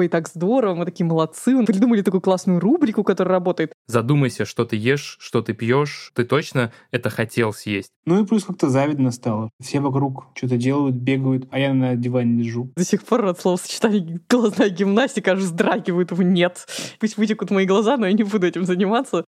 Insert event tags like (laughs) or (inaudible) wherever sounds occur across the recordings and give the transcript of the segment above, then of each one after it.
ой, так здорово, мы такие молодцы, мы придумали такую классную рубрику, которая работает. Задумайся, что ты ешь, что ты пьешь, ты точно это хотел съесть. Ну и плюс как-то завидно стало. Все вокруг что-то делают, бегают, а я на диване лежу. До сих пор от словосочетания глазная гимнастика аж вздрагивают. Нет. Пусть вытекут мои глаза, но я не буду этим заниматься.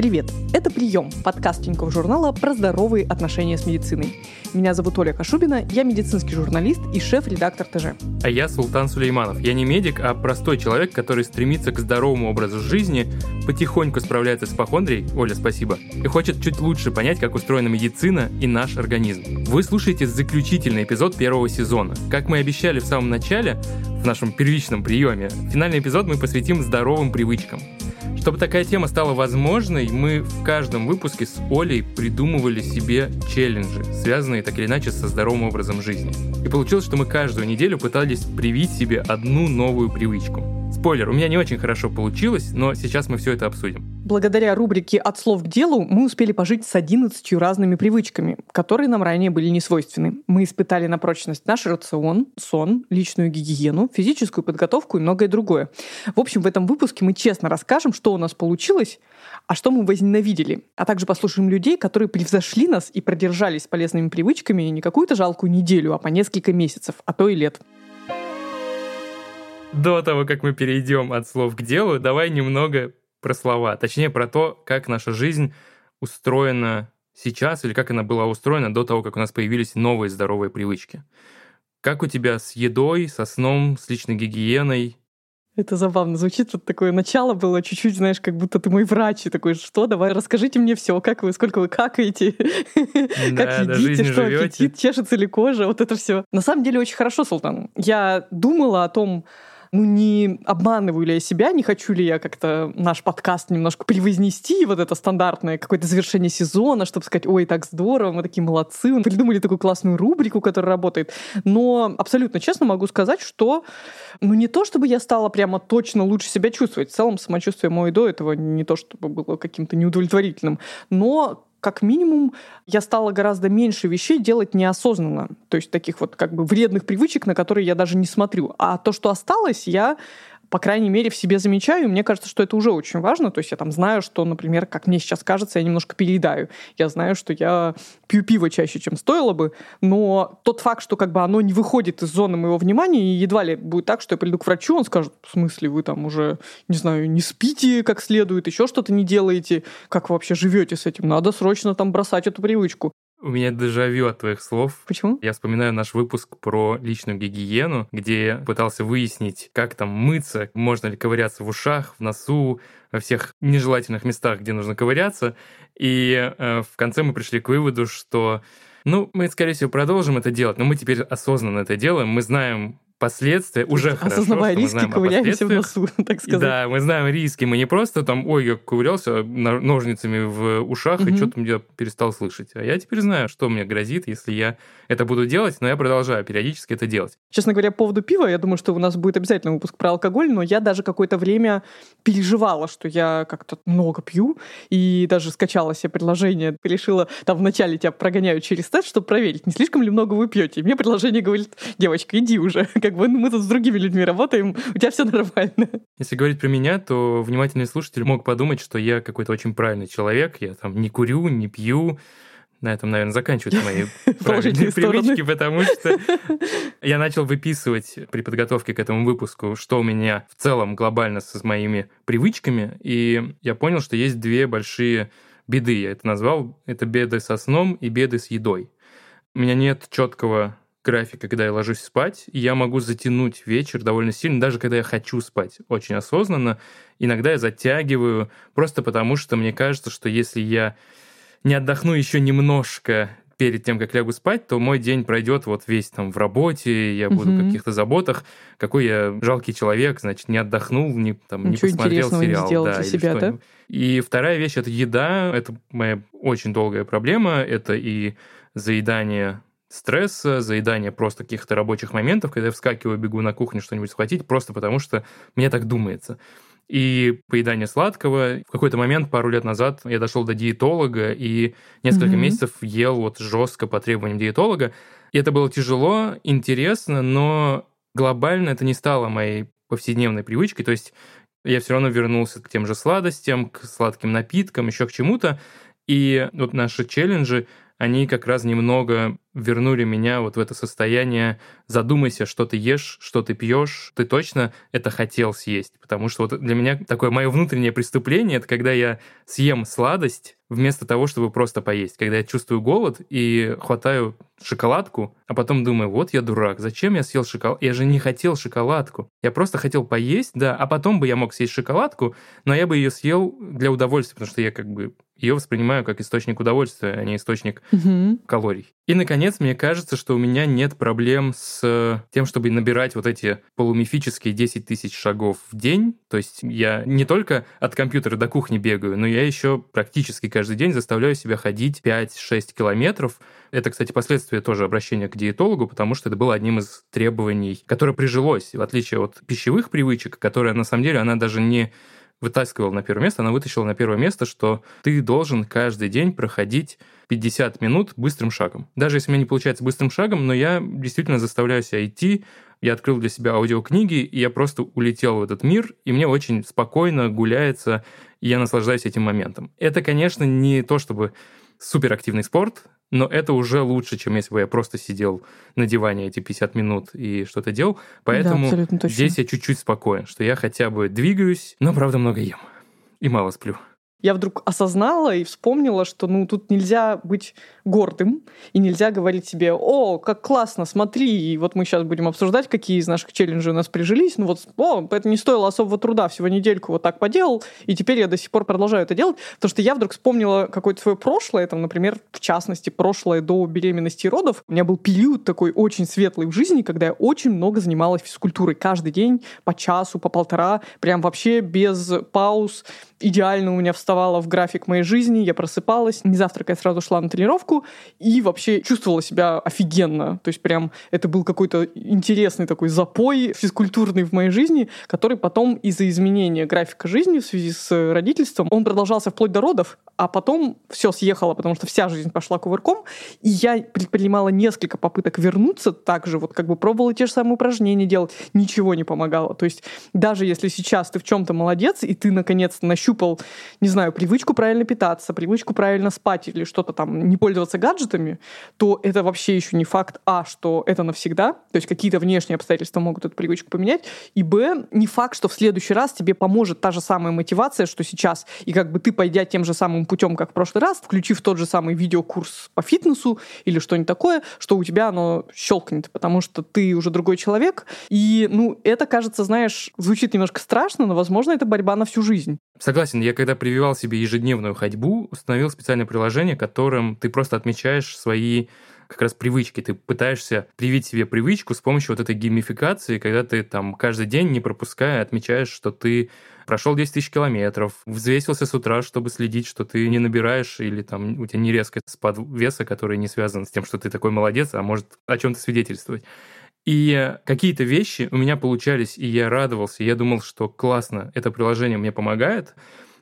Привет! Это «Прием» — подкаст Тинькофф журнала про здоровые отношения с медициной. Меня зовут Оля Кашубина, я медицинский журналист и шеф-редактор ТЖ. А я Султан Сулейманов. Я не медик, а простой человек, который стремится к здоровому образу жизни, потихоньку справляется с похондрией, Оля, спасибо, и хочет чуть лучше понять, как устроена медицина и наш организм. Вы слушаете заключительный эпизод первого сезона. Как мы обещали в самом начале, в нашем первичном приеме, финальный эпизод мы посвятим здоровым привычкам. Чтобы такая тема стала возможной, мы в каждом выпуске с Олей придумывали себе челленджи, связанные так или иначе со здоровым образом жизни. И получилось, что мы каждую неделю пытались привить себе одну новую привычку. Спойлер, у меня не очень хорошо получилось, но сейчас мы все это обсудим. Благодаря рубрике «От слов к делу» мы успели пожить с 11 разными привычками, которые нам ранее были не свойственны. Мы испытали на прочность наш рацион, сон, личную гигиену, физическую подготовку и многое другое. В общем, в этом выпуске мы честно расскажем, что у нас получилось, а что мы возненавидели, а также послушаем людей, которые превзошли нас и продержались полезными привычками не какую-то жалкую неделю, а по несколько месяцев, а то и лет. До того, как мы перейдем от слов к делу, давай немного про слова. Точнее, про то, как наша жизнь устроена сейчас или как она была устроена до того, как у нас появились новые здоровые привычки. Как у тебя с едой, со сном, с личной гигиеной? Это забавно звучит. Вот такое начало было чуть-чуть, знаешь, как будто ты мой врач. И такой, что, давай, расскажите мне все, как вы, сколько вы какаете, (laughs) как едите, что аппетит, чешется ли кожа, вот это все. На самом деле очень хорошо, Султан. Я думала о том, ну не обманываю ли я себя, не хочу ли я как-то наш подкаст немножко превознести, вот это стандартное какое-то завершение сезона, чтобы сказать, ой, так здорово, мы такие молодцы, мы придумали такую классную рубрику, которая работает. Но абсолютно честно могу сказать, что ну не то, чтобы я стала прямо точно лучше себя чувствовать. В целом самочувствие мое до этого не то, чтобы было каким-то неудовлетворительным, но как минимум, я стала гораздо меньше вещей делать неосознанно. То есть таких вот как бы вредных привычек, на которые я даже не смотрю. А то, что осталось, я по крайней мере, в себе замечаю, мне кажется, что это уже очень важно. То есть я там знаю, что, например, как мне сейчас кажется, я немножко переедаю. Я знаю, что я пью пиво чаще, чем стоило бы, но тот факт, что как бы оно не выходит из зоны моего внимания, и едва ли будет так, что я приду к врачу, он скажет, в смысле, вы там уже, не знаю, не спите как следует, еще что-то не делаете, как вы вообще живете с этим, надо срочно там бросать эту привычку. У меня дежавю от твоих слов. Почему? Я вспоминаю наш выпуск про личную гигиену, где я пытался выяснить, как там мыться, можно ли ковыряться в ушах, в носу, во всех нежелательных местах, где нужно ковыряться. И э, в конце мы пришли к выводу, что ну, мы, скорее всего, продолжим это делать, но мы теперь осознанно это делаем. Мы знаем последствия уже хорошо. Осознавая риски, ковыряемся в носу, (laughs) так сказать. Да, мы знаем риски. Мы не просто там, ой, я ковырялся ножницами в ушах, и что-то я перестал слышать. А я теперь знаю, что мне грозит, если я это буду делать, но я продолжаю периодически это делать. Честно говоря, по поводу пива, я думаю, что у нас будет обязательно выпуск про алкоголь, но я даже какое-то время переживала, что я как-то много пью, и даже скачала себе приложение, решила, там вначале тебя прогоняют через тест, чтобы проверить, не слишком ли много вы пьете. И мне приложение говорит, девочка, иди уже, (laughs) как бы мы тут с другими людьми работаем, у тебя все нормально. Если говорить про меня, то внимательный слушатель мог подумать, что я какой-то очень правильный человек, я там не курю, не пью, на этом, наверное, заканчиваются мои (laughs) правильные привычки, потому что я начал выписывать при подготовке к этому выпуску, что у меня в целом глобально с моими привычками, и я понял, что есть две большие беды, я это назвал, это беды со сном и беды с едой. У меня нет четкого графика, когда я ложусь спать, и я могу затянуть вечер довольно сильно, даже когда я хочу спать очень осознанно. Иногда я затягиваю, просто потому что мне кажется, что если я не отдохну еще немножко перед тем, как лягу спать, то мой день пройдет вот весь там в работе, я буду в каких-то заботах. Какой я жалкий человек, значит, не отдохнул, не, там, не посмотрел сериал. Не сделал да, для себя, да? И вторая вещь — это еда. Это моя очень долгая проблема. Это и заедание стресса, заедание просто каких-то рабочих моментов, когда я вскакиваю, бегу на кухню что-нибудь схватить, просто потому что мне так думается и поедание сладкого. В какой-то момент, пару лет назад, я дошел до диетолога и несколько mm-hmm. месяцев ел вот жестко по требованиям диетолога. И это было тяжело, интересно, но глобально это не стало моей повседневной привычкой. То есть я все равно вернулся к тем же сладостям, к сладким напиткам, еще к чему-то. И вот наши челленджи, они как раз немного вернули меня вот в это состояние задумайся, что ты ешь, что ты пьешь, ты точно это хотел съесть. Потому что вот для меня такое мое внутреннее преступление, это когда я съем сладость вместо того, чтобы просто поесть. Когда я чувствую голод и хватаю шоколадку, а потом думаю, вот я дурак, зачем я съел шоколад? Я же не хотел шоколадку. Я просто хотел поесть, да, а потом бы я мог съесть шоколадку, но я бы ее съел для удовольствия, потому что я как бы ее воспринимаю как источник удовольствия, а не источник угу. калорий. И, наконец, мне кажется, что у меня нет проблем с тем, чтобы набирать вот эти полумифические 10 тысяч шагов в день. То есть я не только от компьютера до кухни бегаю, но я еще практически каждый день заставляю себя ходить 5-6 километров. Это, кстати, последствия тоже обращения к диетологу, потому что это было одним из требований, которое прижилось, в отличие от пищевых привычек, которая на самом деле, она даже не вытаскивала на первое место, она вытащила на первое место, что ты должен каждый день проходить 50 минут быстрым шагом. Даже если у меня не получается быстрым шагом, но я действительно заставляю себя идти, я открыл для себя аудиокниги, и я просто улетел в этот мир, и мне очень спокойно гуляется, и я наслаждаюсь этим моментом. Это, конечно, не то чтобы суперактивный спорт, но это уже лучше, чем если бы я просто сидел на диване эти 50 минут и что-то делал. Поэтому да, здесь я чуть-чуть спокоен, что я хотя бы двигаюсь, но, правда, много ем и мало сплю я вдруг осознала и вспомнила, что ну тут нельзя быть гордым и нельзя говорить себе, о, как классно, смотри, и вот мы сейчас будем обсуждать, какие из наших челленджей у нас прижились, ну вот, о, это не стоило особого труда, всего недельку вот так поделал, и теперь я до сих пор продолжаю это делать, потому что я вдруг вспомнила какое-то свое прошлое, там, например, в частности, прошлое до беременности и родов. У меня был период такой очень светлый в жизни, когда я очень много занималась физкультурой. Каждый день, по часу, по полтора, прям вообще без пауз, идеально у меня вставала в график моей жизни, я просыпалась, не завтракая, сразу шла на тренировку и вообще чувствовала себя офигенно. То есть прям это был какой-то интересный такой запой физкультурный в моей жизни, который потом из-за изменения графика жизни в связи с родительством, он продолжался вплоть до родов, а потом все съехало, потому что вся жизнь пошла кувырком, и я предпринимала несколько попыток вернуться также, вот как бы пробовала те же самые упражнения делать, ничего не помогало. То есть даже если сейчас ты в чем-то молодец, и ты наконец-то нащупал не знаю, привычку правильно питаться, привычку правильно спать или что-то там, не пользоваться гаджетами, то это вообще еще не факт, а, что это навсегда, то есть какие-то внешние обстоятельства могут эту привычку поменять, и, б, не факт, что в следующий раз тебе поможет та же самая мотивация, что сейчас, и как бы ты, пойдя тем же самым путем, как в прошлый раз, включив тот же самый видеокурс по фитнесу или что-нибудь такое, что у тебя оно щелкнет, потому что ты уже другой человек, и, ну, это, кажется, знаешь, звучит немножко страшно, но, возможно, это борьба на всю жизнь. Согласен, я когда прививал себе ежедневную ходьбу, установил специальное приложение, которым ты просто отмечаешь свои как раз привычки. Ты пытаешься привить себе привычку с помощью вот этой геймификации, когда ты там каждый день, не пропуская, отмечаешь, что ты прошел 10 тысяч километров, взвесился с утра, чтобы следить, что ты не набираешь или там у тебя не резкий спад веса, который не связан с тем, что ты такой молодец, а может о чем-то свидетельствовать. И какие-то вещи у меня получались, и я радовался, я думал, что классно, это приложение мне помогает,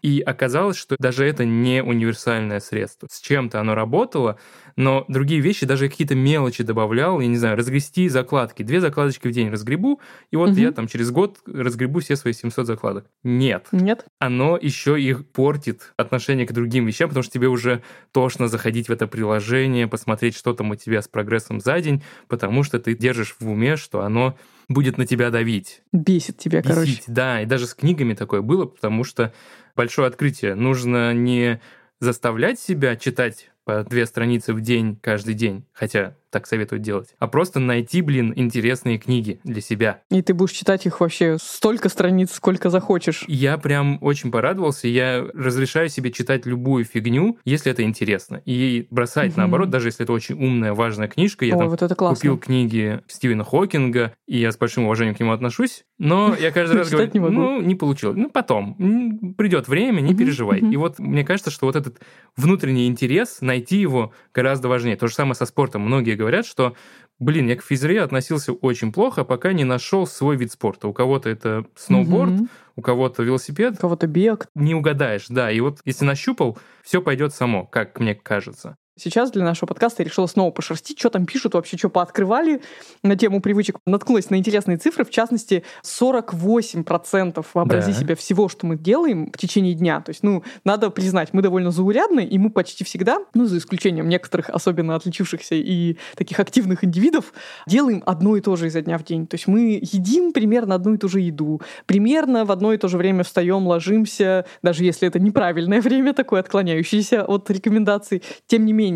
и оказалось, что даже это не универсальное средство. С чем-то оно работало, но другие вещи, даже какие-то мелочи добавлял, я не знаю, разгрести закладки. Две закладочки в день разгребу, и вот угу. я там через год разгребу все свои 700 закладок. Нет. Нет. Оно еще их портит отношение к другим вещам, потому что тебе уже тошно заходить в это приложение, посмотреть, что там у тебя с прогрессом за день, потому что ты держишь в уме, что оно будет на тебя давить. Бесит тебя, Бесить, короче. Да, и даже с книгами такое было, потому что большое открытие. Нужно не заставлять себя читать по две страницы в день каждый день, хотя так советуют делать, а просто найти, блин, интересные книги для себя. И ты будешь читать их вообще столько страниц, сколько захочешь. Я прям очень порадовался. Я разрешаю себе читать любую фигню, если это интересно. И бросать, угу. наоборот, даже если это очень умная, важная книжка. Я О, там вот это купил книги Стивена Хокинга, и я с большим уважением к нему отношусь. Но я каждый раз (laughs) говорю, ну, не получилось. Ну, потом. Придет время, не переживай. И вот мне кажется, что вот этот внутренний интерес, найти его гораздо важнее. То же самое со спортом. Многие говорят, что, блин, я к физре относился очень плохо, пока не нашел свой вид спорта. У кого-то это сноуборд, угу. у кого-то велосипед. У кого-то бег. Не угадаешь, да. И вот если нащупал, все пойдет само, как мне кажется. Сейчас для нашего подкаста я решила снова пошерстить, что там пишут, вообще что пооткрывали на тему привычек. Наткнулась на интересные цифры, в частности, 48% вообрази да. себя всего, что мы делаем в течение дня. То есть, ну, надо признать, мы довольно заурядны, и мы почти всегда, ну, за исключением некоторых особенно отличившихся и таких активных индивидов, делаем одно и то же изо дня в день. То есть мы едим примерно одну и ту же еду, примерно в одно и то же время встаем, ложимся, даже если это неправильное время, такое отклоняющееся от рекомендаций, тем не менее,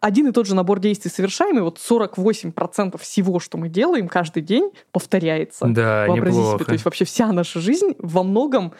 один и тот же набор действий совершаем, и вот 48% всего, что мы делаем каждый день, повторяется. Да, Вообрази неплохо. себе, то есть вообще вся наша жизнь во многом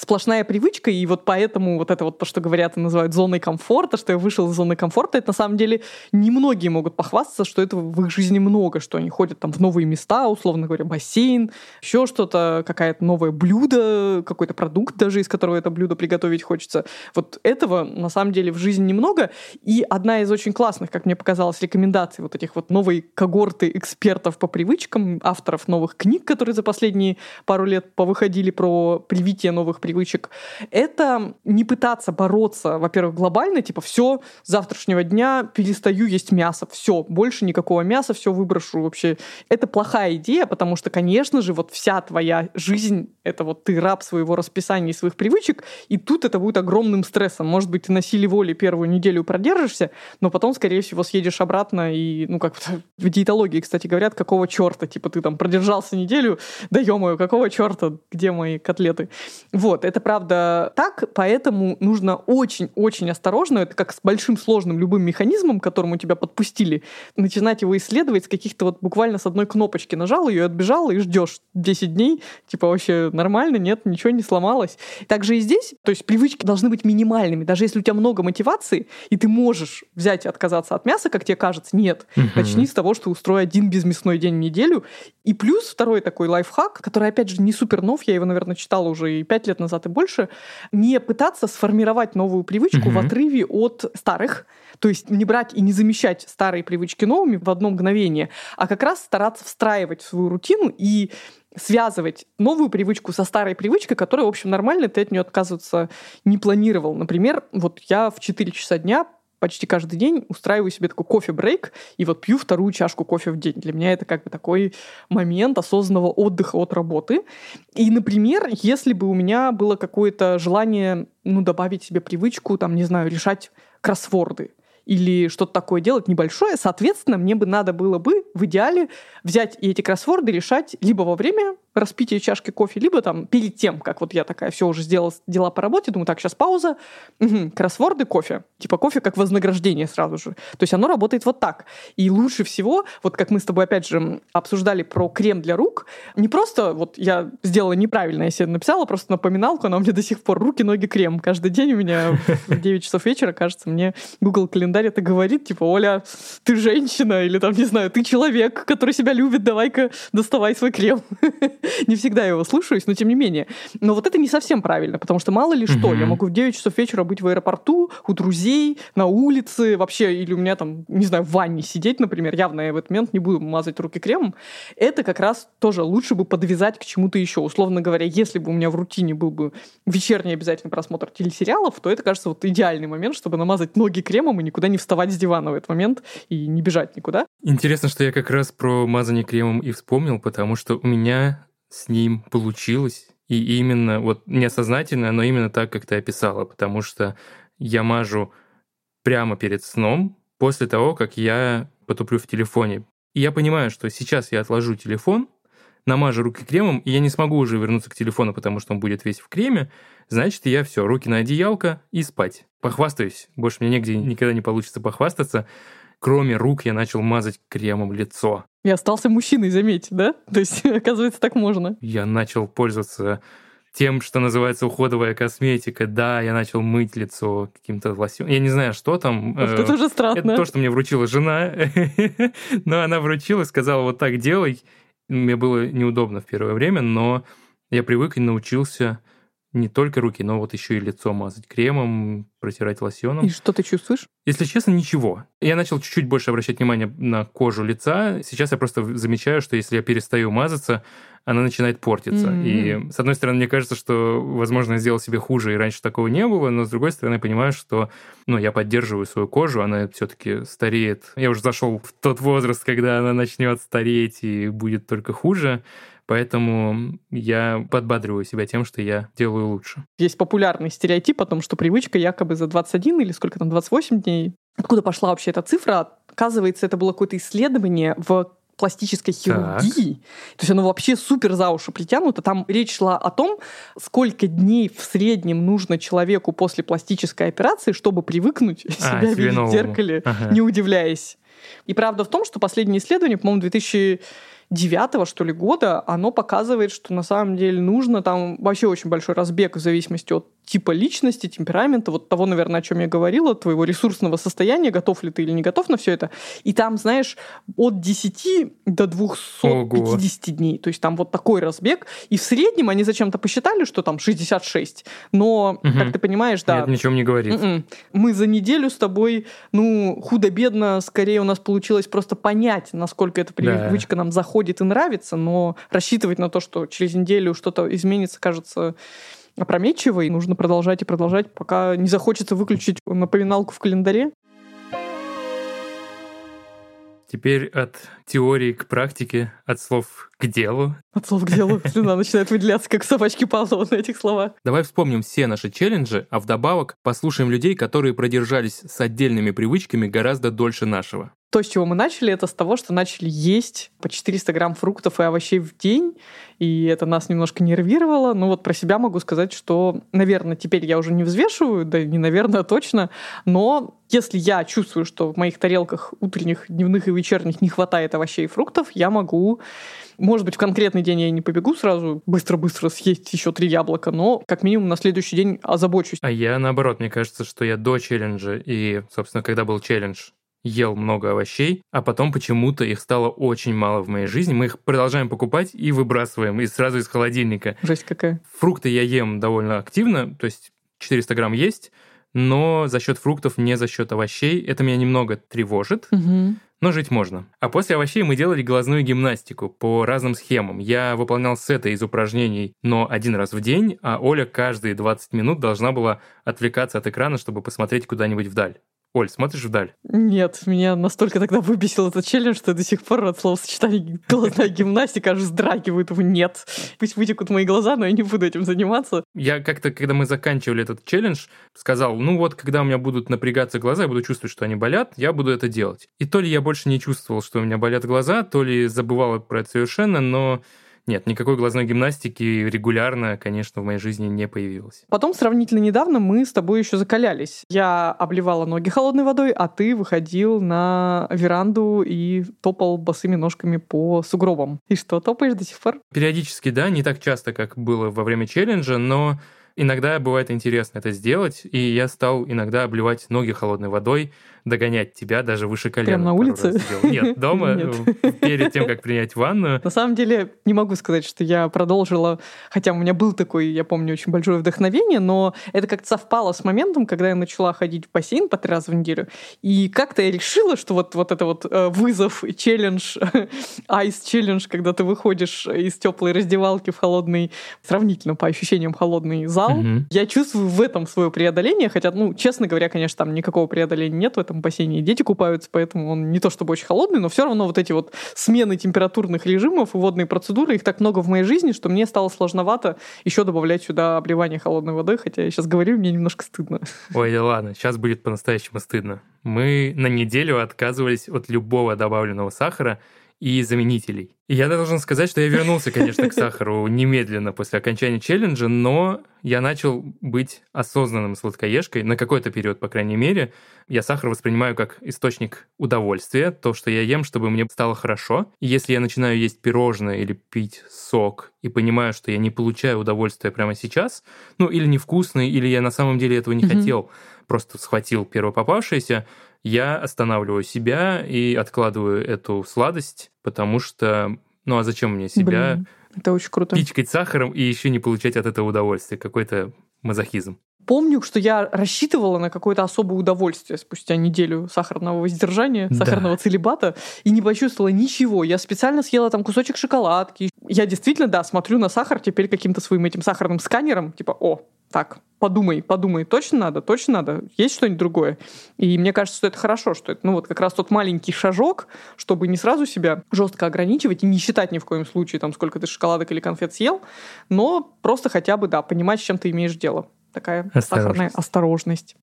сплошная привычка, и вот поэтому вот это вот то, что говорят и называют зоной комфорта, что я вышел из зоны комфорта, это на самом деле немногие могут похвастаться, что этого в их жизни много, что они ходят там в новые места, условно говоря, бассейн, еще что-то, какое-то новое блюдо, какой-то продукт даже, из которого это блюдо приготовить хочется. Вот этого на самом деле в жизни немного, и одна из очень классных, как мне показалось, рекомендаций вот этих вот новой когорты экспертов по привычкам, авторов новых книг, которые за последние пару лет повыходили про привитие новых привычек, привычек, это не пытаться бороться, во-первых, глобально, типа, все, с завтрашнего дня перестаю есть мясо, все, больше никакого мяса, все выброшу вообще. Это плохая идея, потому что, конечно же, вот вся твоя жизнь, это вот ты раб своего расписания и своих привычек, и тут это будет огромным стрессом. Может быть, ты на силе воли первую неделю продержишься, но потом, скорее всего, съедешь обратно и, ну, как в диетологии, кстати, говорят, какого черта, типа, ты там продержался неделю, да ё какого черта, где мои котлеты? Вот, вот, это правда так, поэтому нужно очень-очень осторожно, это как с большим сложным любым механизмом, к которому тебя подпустили, начинать его исследовать с каких-то вот буквально с одной кнопочки нажал ее, отбежал и ждешь 10 дней, типа вообще нормально, нет, ничего не сломалось. Также и здесь, то есть привычки должны быть минимальными, даже если у тебя много мотивации, и ты можешь взять и отказаться от мяса, как тебе кажется, нет. Угу. Начни с того, что устрой один безмясной день в неделю. И плюс второй такой лайфхак, который, опять же, не супер нов, я его, наверное, читала уже и 5 лет назад, назад и больше, не пытаться сформировать новую привычку угу. в отрыве от старых, то есть не брать и не замещать старые привычки новыми в одно мгновение, а как раз стараться встраивать в свою рутину и связывать новую привычку со старой привычкой, которая, в общем, нормально, ты от нее отказываться не планировал. Например, вот я в 4 часа дня почти каждый день устраиваю себе такой кофе-брейк и вот пью вторую чашку кофе в день. Для меня это как бы такой момент осознанного отдыха от работы. И, например, если бы у меня было какое-то желание, ну, добавить себе привычку, там, не знаю, решать кроссворды, или что-то такое делать небольшое, соответственно, мне бы надо было бы в идеале взять и эти кроссворды решать либо во время распития чашки кофе, либо там перед тем, как вот я такая все уже сделала дела по работе, думаю, так, сейчас пауза, угу, кроссворды, кофе. Типа кофе как вознаграждение сразу же. То есть оно работает вот так. И лучше всего, вот как мы с тобой опять же обсуждали про крем для рук, не просто вот я сделала неправильно, я себе написала просто напоминалку, но у меня до сих пор руки, ноги, крем. Каждый день у меня в 9 часов вечера, кажется, мне Google календарь это говорит, типа, Оля, ты женщина, или там, не знаю, ты человек, который себя любит, давай-ка доставай свой крем. (laughs) (laughs) не всегда его слушаюсь, но тем не менее. Но вот это не совсем правильно, потому что мало ли что, я могу в 9 часов вечера быть в аэропорту, у друзей, на улице, вообще, или у меня там, не знаю, в ванне сидеть, например, явно я в этот момент не буду мазать руки кремом. Это как раз тоже лучше бы подвязать к чему-то еще. Условно говоря, если бы у меня в рутине был бы вечерний обязательный просмотр телесериалов, то это, кажется, вот идеальный момент, чтобы намазать ноги кремом и никуда не вставать с дивана в этот момент и не бежать никуда. Интересно, что я как раз про мазание кремом и вспомнил, потому что у меня с ним получилось. И именно, вот несознательно, но именно так, как ты описала, потому что я мажу прямо перед сном, после того, как я потуплю в телефоне. И я понимаю, что сейчас я отложу телефон, намажу руки кремом, и я не смогу уже вернуться к телефону, потому что он будет весь в креме, значит, я все, руки на одеялко и спать. Похвастаюсь. Больше мне нигде никогда не получится похвастаться. Кроме рук я начал мазать кремом лицо. И остался мужчиной, заметь, да? То есть, (laughs) оказывается, так можно. Я начал пользоваться тем, что называется уходовая косметика. Да, я начал мыть лицо каким-то лосьоном. Я не знаю, что там. Вот это уже странно. Это то, что мне вручила жена. (laughs) но она вручила, сказала, вот так делай. Мне было неудобно в первое время, но я привык и научился не только руки, но вот еще и лицо мазать кремом. протирать лосьоном. И что ты чувствуешь? Если честно, ничего. Я начал чуть-чуть больше обращать внимание на кожу лица. Сейчас я просто замечаю, что если я перестаю мазаться, она начинает портиться. Mm-hmm. И, с одной стороны, мне кажется, что, возможно, я сделал себе хуже, и раньше такого не было, но, с другой стороны, я понимаю, что ну, я поддерживаю свою кожу, она все-таки стареет. Я уже зашел в тот возраст, когда она начнет стареть и будет только хуже. Поэтому я подбадриваю себя тем, что я делаю лучше. Есть популярный стереотип о том, что привычка якобы за 21 или сколько там, 28 дней. Откуда пошла вообще эта цифра? Оказывается, это было какое-то исследование в пластической хирургии. Так. То есть оно вообще супер за уши притянуто. Там речь шла о том, сколько дней в среднем нужно человеку после пластической операции, чтобы привыкнуть а, себя видеть новому. в зеркале, ага. не удивляясь. И правда в том, что последнее исследование, по-моему, 2000 девятого, что ли, года, оно показывает, что на самом деле нужно там вообще очень большой разбег в зависимости от типа личности, темперамента, вот того, наверное, о чем я говорила, твоего ресурсного состояния, готов ли ты или не готов на все это. И там, знаешь, от 10 до 250 Ого. дней. То есть там вот такой разбег. И в среднем они зачем-то посчитали, что там 66. Но, угу. как ты понимаешь, да... Нет, ничем не говорит. М-м. Мы за неделю с тобой, ну, худо-бедно, скорее у нас получилось просто понять, насколько эта привычка да. нам заходит и нравится, но рассчитывать на то, что через неделю что-то изменится, кажется опрометчиво, и нужно продолжать и продолжать, пока не захочется выключить напоминалку в календаре. Теперь от теории к практике, от слов к делу. От слов к делу. (laughs) Слюна начинает выделяться, как собачки Павлова на этих словах. Давай вспомним все наши челленджи, а вдобавок послушаем людей, которые продержались с отдельными привычками гораздо дольше нашего. То, с чего мы начали, это с того, что начали есть по 400 грамм фруктов и овощей в день, и это нас немножко нервировало. Но вот про себя могу сказать, что, наверное, теперь я уже не взвешиваю, да не наверное, а точно, но если я чувствую, что в моих тарелках утренних, дневных и вечерних не хватает овощей и фруктов, я могу может быть, в конкретный день я не побегу сразу быстро-быстро съесть еще три яблока, но как минимум на следующий день озабочусь. А я наоборот, мне кажется, что я до челленджа и, собственно, когда был челлендж, ел много овощей, а потом почему-то их стало очень мало в моей жизни. Мы их продолжаем покупать и выбрасываем и сразу из холодильника. Жесть какая. Фрукты я ем довольно активно, то есть 400 грамм есть, но за счет фруктов, не за счет овощей. Это меня немного тревожит. Угу. Но жить можно. А после овощей мы делали глазную гимнастику по разным схемам. Я выполнял сеты из упражнений, но один раз в день, а Оля каждые 20 минут должна была отвлекаться от экрана, чтобы посмотреть куда-нибудь вдаль. Оль, смотришь вдаль? Нет, меня настолько тогда выбесил этот челлендж, что я до сих пор от словосочетания (laughs) глазная гимнастика аж вздрагивает в нет. Пусть вытекут мои глаза, но я не буду этим заниматься. Я как-то, когда мы заканчивали этот челлендж, сказал, ну вот, когда у меня будут напрягаться глаза, я буду чувствовать, что они болят, я буду это делать. И то ли я больше не чувствовал, что у меня болят глаза, то ли забывал про это совершенно, но нет, никакой глазной гимнастики регулярно, конечно, в моей жизни не появилось. Потом сравнительно недавно мы с тобой еще закалялись. Я обливала ноги холодной водой, а ты выходил на веранду и топал босыми ножками по сугробам. И что, топаешь до сих пор? Периодически, да, не так часто, как было во время челленджа, но Иногда бывает интересно это сделать, и я стал иногда обливать ноги холодной водой, догонять тебя даже выше колена. Прямо на улице? Нет, (laughs) дома, перед тем, как принять ванну. На самом деле, не могу сказать, что я продолжила, хотя у меня был такой, я помню, очень большое вдохновение, но это как-то совпало с моментом, когда я начала ходить в бассейн по три раза в неделю, и как-то я решила, что вот, вот это вот э, вызов, челлендж, (laughs) айс челлендж, когда ты выходишь из теплой раздевалки в холодный, сравнительно по ощущениям холодный зал, угу. я чувствую в этом свое преодоление, хотя, ну, честно говоря, конечно, там никакого преодоления нет в этом бассейне и дети купаются, поэтому он не то чтобы очень холодный, но все равно вот эти вот смены температурных режимов и водные процедуры, их так много в моей жизни, что мне стало сложновато еще добавлять сюда обливание холодной водой, хотя я сейчас говорю, мне немножко стыдно. Ой, да ладно, сейчас будет по-настоящему стыдно. Мы на неделю отказывались от любого добавленного сахара, и заменителей. И я должен сказать, что я вернулся, конечно, к сахару (laughs) немедленно после окончания челленджа, но я начал быть осознанным сладкоежкой на какой-то период, по крайней мере. Я сахар воспринимаю как источник удовольствия, то, что я ем, чтобы мне стало хорошо. И если я начинаю есть пирожное или пить сок и понимаю, что я не получаю удовольствия прямо сейчас, ну или невкусный, или я на самом деле этого не mm-hmm. хотел, просто схватил первое попавшееся, я останавливаю себя и откладываю эту сладость, потому что, ну а зачем мне себя Блин, это очень круто. пичкать сахаром и еще не получать от этого удовольствия? Какой-то мазохизм. Помню, что я рассчитывала на какое-то особое удовольствие спустя неделю сахарного воздержания, да. сахарного целебата, и не почувствовала ничего. Я специально съела там кусочек шоколадки. Я действительно, да, смотрю на сахар теперь каким-то своим этим сахарным сканером, типа, о, так, подумай, подумай, точно надо, точно надо, есть что-нибудь другое. И мне кажется, что это хорошо, что это, ну вот как раз тот маленький шажок, чтобы не сразу себя жестко ограничивать и не считать ни в коем случае, там, сколько ты шоколадок или конфет съел, но просто хотя бы, да, понимать, с чем ты имеешь дело такая сахарная осторожность.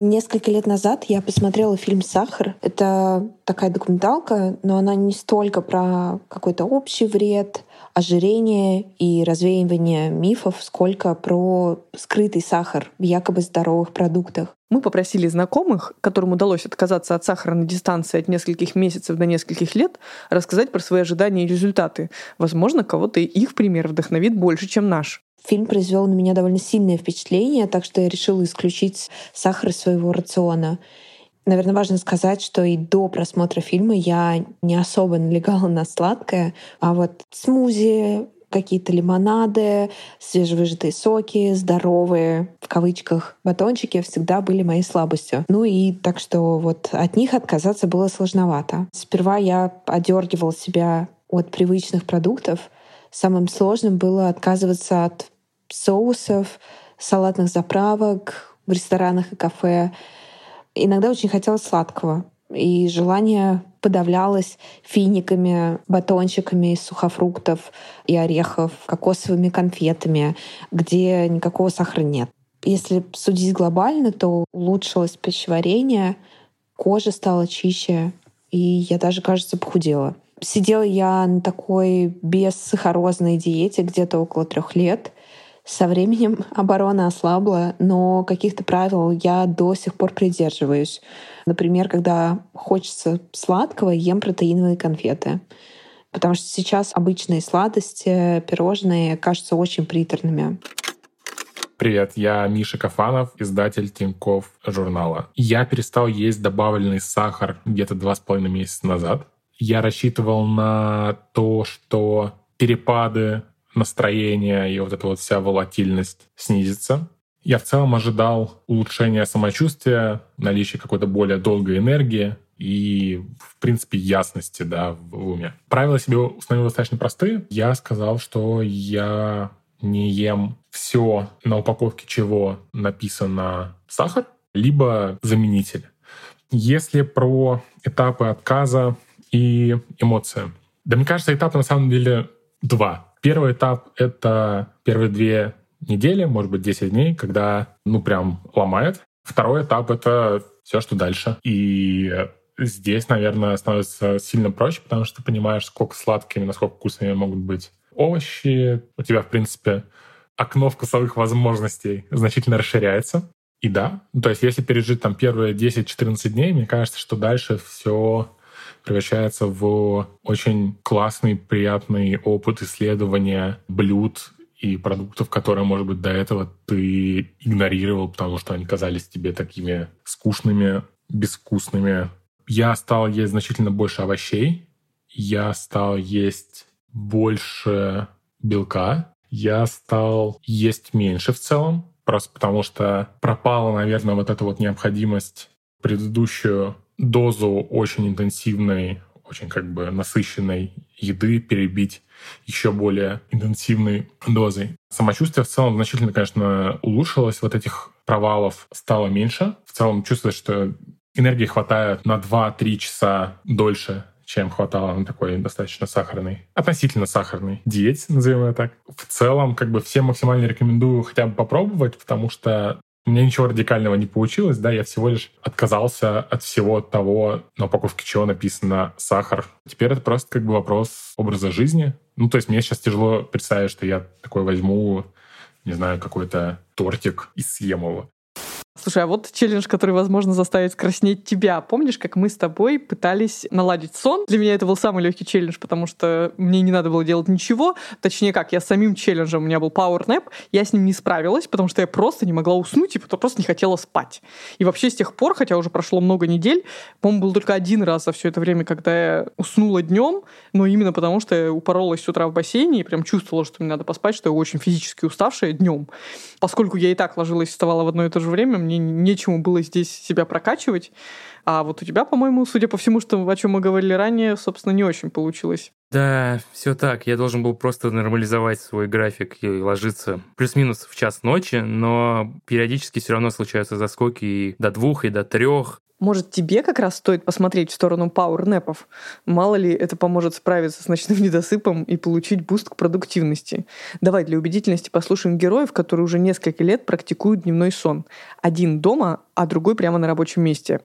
Несколько лет назад я посмотрела фильм «Сахар». Это такая документалка, но она не столько про какой-то общий вред, ожирение и развеивание мифов, сколько про скрытый сахар в якобы здоровых продуктах. Мы попросили знакомых, которым удалось отказаться от сахара на дистанции от нескольких месяцев до нескольких лет, рассказать про свои ожидания и результаты. Возможно, кого-то их пример вдохновит больше, чем наш. Фильм произвел на меня довольно сильное впечатление, так что я решила исключить сахар из своего рациона. Наверное, важно сказать, что и до просмотра фильма я не особо налегала на сладкое, а вот смузи, какие-то лимонады, свежевыжатые соки, здоровые, в кавычках, батончики всегда были моей слабостью. Ну и так что вот от них отказаться было сложновато. Сперва я одергивала себя от привычных продуктов. Самым сложным было отказываться от соусов, салатных заправок в ресторанах и кафе. Иногда очень хотелось сладкого, и желание подавлялось финиками, батончиками из сухофруктов и орехов, кокосовыми конфетами, где никакого сахара нет. Если судить глобально, то улучшилось пищеварение, кожа стала чище, и я даже, кажется, похудела. Сидела я на такой бессахарозной диете где-то около трех лет — со временем (laughs) оборона ослабла, но каких-то правил я до сих пор придерживаюсь. Например, когда хочется сладкого, ем протеиновые конфеты. Потому что сейчас обычные сладости, пирожные кажутся очень приторными. Привет, я Миша Кафанов, издатель Тиньков журнала. Я перестал есть добавленный сахар где-то два с половиной месяца назад. Я рассчитывал на то, что перепады настроение и вот эта вот вся волатильность снизится. Я в целом ожидал улучшения самочувствия, наличия какой-то более долгой энергии и, в принципе, ясности да, в уме. Правила себе установил достаточно простые. Я сказал, что я не ем все, на упаковке чего написано сахар, либо заменитель. Если про этапы отказа и эмоции. Да мне кажется, этапы на самом деле два. Первый этап — это первые две недели, может быть, 10 дней, когда, ну, прям ломает. Второй этап — это все, что дальше. И здесь, наверное, становится сильно проще, потому что ты понимаешь, сколько сладкими, насколько вкусными могут быть овощи. У тебя, в принципе, окно вкусовых возможностей значительно расширяется. И да, то есть если пережить там первые 10-14 дней, мне кажется, что дальше все превращается в очень классный, приятный опыт исследования блюд и продуктов, которые, может быть, до этого ты игнорировал, потому что они казались тебе такими скучными, безвкусными. Я стал есть значительно больше овощей, я стал есть больше белка, я стал есть меньше в целом, просто потому что пропала, наверное, вот эта вот необходимость предыдущую дозу очень интенсивной, очень как бы насыщенной еды перебить еще более интенсивной дозой. Самочувствие в целом значительно, конечно, улучшилось. Вот этих провалов стало меньше. В целом чувствуешь, что энергии хватает на 2-3 часа дольше, чем хватало на такой достаточно сахарной, относительно сахарной диете, назовем ее так. В целом, как бы всем максимально рекомендую хотя бы попробовать, потому что у меня ничего радикального не получилось, да, я всего лишь отказался от всего того, на упаковке чего написано сахар. Теперь это просто как бы вопрос образа жизни. Ну, то есть мне сейчас тяжело представить, что я такой возьму, не знаю, какой-то тортик и съем его. Слушай, а вот челлендж, который, возможно, заставит краснеть тебя. Помнишь, как мы с тобой пытались наладить сон? Для меня это был самый легкий челлендж, потому что мне не надо было делать ничего. Точнее как, я с самим челленджем, у меня был Power Nap, я с ним не справилась, потому что я просто не могла уснуть и просто не хотела спать. И вообще с тех пор, хотя уже прошло много недель, по-моему, был только один раз за все это время, когда я уснула днем, но именно потому, что я упоролась с утра в бассейне и прям чувствовала, что мне надо поспать, что я очень физически уставшая днем. Поскольку я и так ложилась и вставала в одно и то же время, мне нечему было здесь себя прокачивать. А вот у тебя, по-моему, судя по всему, что, о чем мы говорили ранее, собственно, не очень получилось. Да, все так. Я должен был просто нормализовать свой график и ложиться плюс-минус в час ночи, но периодически все равно случаются заскоки и до двух, и до трех. Может, тебе как раз стоит посмотреть в сторону power nap ов? Мало ли, это поможет справиться с ночным (laughs) недосыпом и получить boost к продуктивности. Давай для убедительности послушаем героев, которые уже несколько лет практикуют дневной сон. Один дома, а другой прямо на рабочем месте.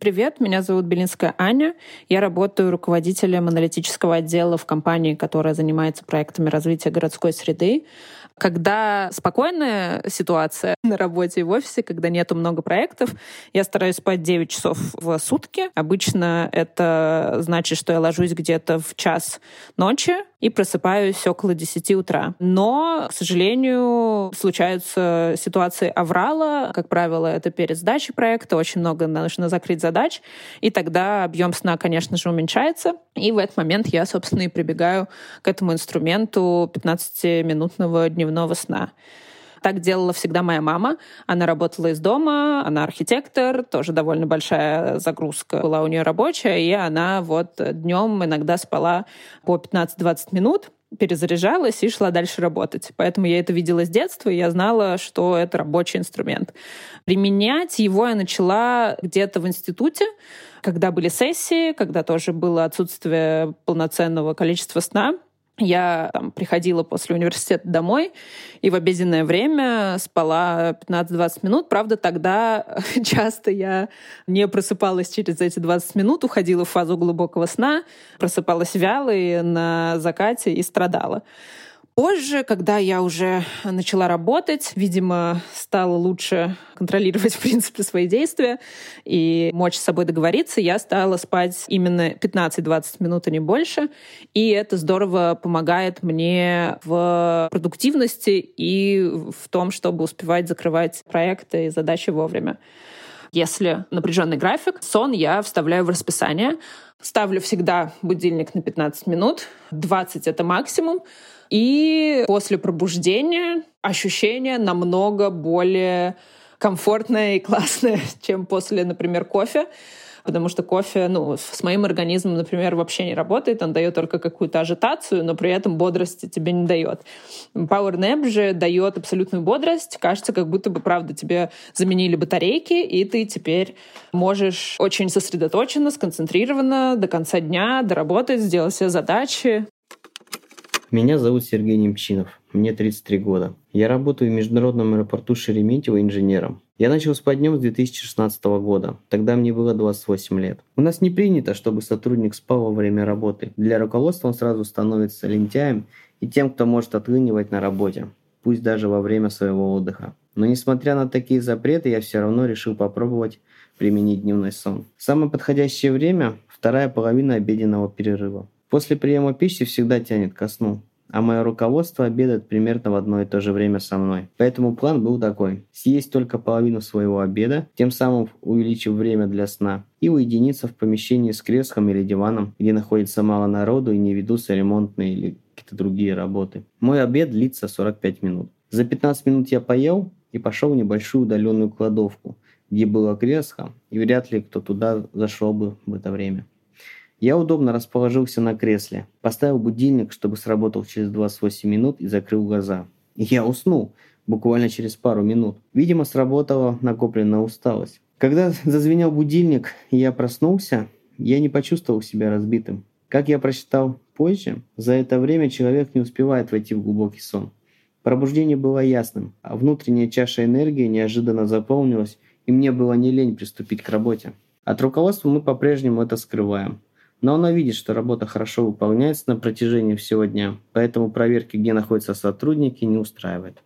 Привет, меня зовут Белинская Аня. Я работаю руководителем аналитического отдела в компании, которая занимается проектами развития городской среды. Когда спокойная ситуация (laughs) на работе и в офисе, когда нету много проектов, я стараюсь спать 9 часов в сутки. Обычно это значит, что я ложусь где-то в час ночи, и просыпаюсь около 10 утра. Но, к сожалению, случаются ситуации аврала. Как правило, это перед сдачей проекта. Очень много нужно закрыть задач. И тогда объем сна, конечно же, уменьшается. И в этот момент я, собственно, и прибегаю к этому инструменту 15-минутного дневного сна. Так делала всегда моя мама. Она работала из дома, она архитектор, тоже довольно большая загрузка была у нее рабочая, и она вот днем иногда спала по 15-20 минут, перезаряжалась и шла дальше работать. Поэтому я это видела с детства, и я знала, что это рабочий инструмент. Применять его я начала где-то в институте, когда были сессии, когда тоже было отсутствие полноценного количества сна. Я там, приходила после университета домой и в обеденное время спала 15-20 минут. Правда, тогда (laughs) часто я не просыпалась через эти 20 минут, уходила в фазу глубокого сна, просыпалась вялой на закате и страдала. Позже, когда я уже начала работать, видимо, стала лучше контролировать, в принципе, свои действия и мочь с собой договориться, я стала спать именно 15-20 минут, а не больше. И это здорово помогает мне в продуктивности и в том, чтобы успевать закрывать проекты и задачи вовремя. Если напряженный график, сон я вставляю в расписание. Ставлю всегда будильник на 15 минут, 20 — это максимум. И после пробуждения ощущение намного более комфортное и классное, (laughs) чем после, например, кофе потому что кофе, ну, с моим организмом, например, вообще не работает, он дает только какую-то ажитацию, но при этом бодрости тебе не дает. Power Nap же дает абсолютную бодрость, кажется, как будто бы, правда, тебе заменили батарейки, и ты теперь можешь очень сосредоточенно, сконцентрированно до конца дня доработать, сделать все задачи. Меня зовут Сергей Немчинов, мне 33 года. Я работаю в международном аэропорту Шереметьево инженером. Я начал спать днем с 2016 года, тогда мне было 28 лет. У нас не принято, чтобы сотрудник спал во время работы. Для руководства он сразу становится лентяем и тем, кто может отлынивать на работе, пусть даже во время своего отдыха. Но несмотря на такие запреты, я все равно решил попробовать применить дневной сон. Самое подходящее время – вторая половина обеденного перерыва. После приема пищи всегда тянет ко сну, а мое руководство обедает примерно в одно и то же время со мной. Поэтому план был такой. Съесть только половину своего обеда, тем самым увеличив время для сна, и уединиться в помещении с креслом или диваном, где находится мало народу и не ведутся ремонтные или какие-то другие работы. Мой обед длится 45 минут. За 15 минут я поел и пошел в небольшую удаленную кладовку, где было кресло, и вряд ли кто туда зашел бы в это время. Я удобно расположился на кресле, поставил будильник, чтобы сработал через 28 минут и закрыл глаза. Я уснул, буквально через пару минут. Видимо, сработала накопленная усталость. Когда (laughs) зазвенел будильник и я проснулся, я не почувствовал себя разбитым. Как я прочитал позже, за это время человек не успевает войти в глубокий сон. Пробуждение было ясным, а внутренняя чаша энергии неожиданно заполнилась, и мне было не лень приступить к работе. От руководства мы по-прежнему это скрываем. Но она видит, что работа хорошо выполняется на протяжении всего дня, поэтому проверки, где находятся сотрудники, не устраивает.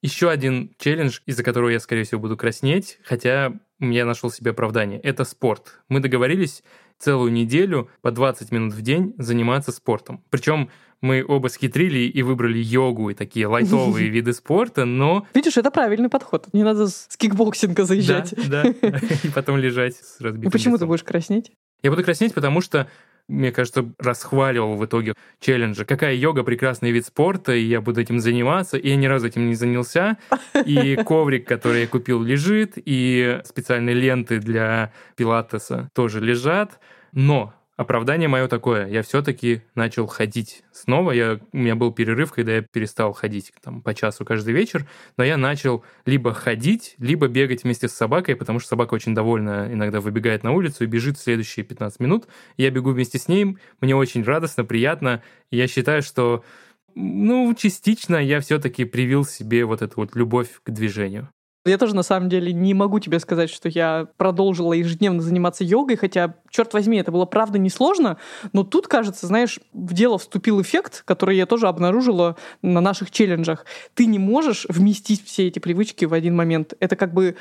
Еще один челлендж, из-за которого я, скорее всего, буду краснеть, хотя я нашел себе оправдание. Это спорт. Мы договорились целую неделю по 20 минут в день заниматься спортом. Причем мы оба схитрили и выбрали йогу и такие лайтовые (laughs) виды спорта, но... Видишь, это правильный подход. Не надо с кикбоксинга заезжать. Да, да. (laughs) И потом лежать с разбитым Ну почему ты будешь краснеть? Я буду краснеть, потому что мне кажется, расхваливал в итоге челленджи. Какая йога прекрасный вид спорта, и я буду этим заниматься. И я ни разу этим не занялся. И (laughs) коврик, который я купил, лежит, и специальные ленты для пилатеса тоже лежат. Но Оправдание мое такое. Я все-таки начал ходить снова. Я, у меня был перерыв, когда я перестал ходить там, по часу каждый вечер. Но я начал либо ходить, либо бегать вместе с собакой, потому что собака очень довольна иногда выбегает на улицу и бежит следующие 15 минут. Я бегу вместе с ней. Мне очень радостно, приятно. Я считаю, что ну, частично я все-таки привил себе вот эту вот любовь к движению. Я тоже, на самом деле, не могу тебе сказать, что я продолжила ежедневно заниматься йогой, хотя, черт возьми, это было правда несложно, но тут, кажется, знаешь, в дело вступил эффект, который я тоже обнаружила на наших челленджах. Ты не можешь вместить все эти привычки в один момент. Это как бы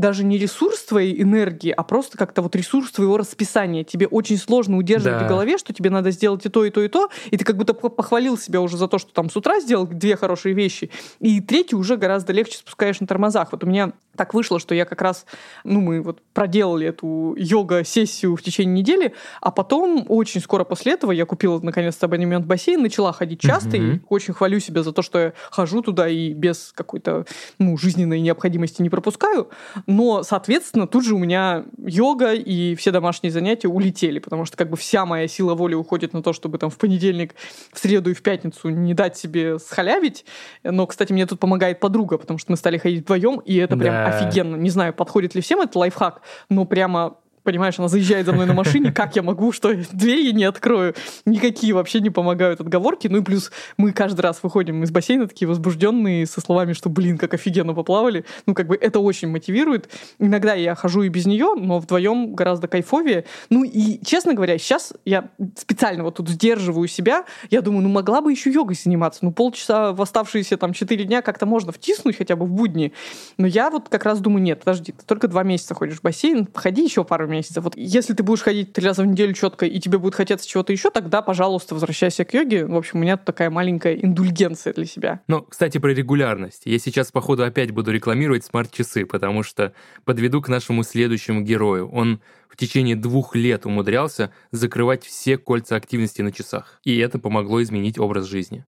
даже не ресурс твоей энергии, а просто как-то вот ресурс твоего расписания. Тебе очень сложно удерживать да. в голове, что тебе надо сделать и то, и то, и то, и ты как будто похвалил себя уже за то, что там с утра сделал две хорошие вещи, и третий уже гораздо легче спускаешь на тормозах. Вот у меня так вышло, что я как раз, ну, мы вот проделали эту йога-сессию в течение недели, а потом очень скоро после этого я купила наконец-то абонемент в бассейн, начала ходить часто, mm-hmm. и очень хвалю себя за то, что я хожу туда и без какой-то, ну, жизненной необходимости не пропускаю. Но, соответственно, тут же у меня йога и все домашние занятия улетели, потому что как бы вся моя сила воли уходит на то, чтобы там в понедельник, в среду и в пятницу не дать себе схалявить. Но, кстати, мне тут помогает подруга, потому что мы стали ходить вдвоем, и это прям да. офигенно. Не знаю, подходит ли всем этот лайфхак, но прямо понимаешь, она заезжает за мной на машине, как я могу, что дверь я не открою. Никакие вообще не помогают отговорки. Ну и плюс мы каждый раз выходим из бассейна такие возбужденные со словами, что, блин, как офигенно поплавали. Ну, как бы это очень мотивирует. Иногда я хожу и без нее, но вдвоем гораздо кайфовее. Ну и, честно говоря, сейчас я специально вот тут сдерживаю себя. Я думаю, ну могла бы еще йогой заниматься. Ну полчаса в оставшиеся там четыре дня как-то можно втиснуть хотя бы в будни. Но я вот как раз думаю, нет, подожди, ты только два месяца ходишь в бассейн, ходи еще пару месяцев. Вот если ты будешь ходить три раза в неделю четко, и тебе будет хотеться чего-то еще, тогда, пожалуйста, возвращайся к йоге. В общем, у меня тут такая маленькая индульгенция для себя. Ну, кстати, про регулярность. Я сейчас, походу, опять буду рекламировать смарт-часы, потому что подведу к нашему следующему герою. Он в течение двух лет умудрялся закрывать все кольца активности на часах. И это помогло изменить образ жизни.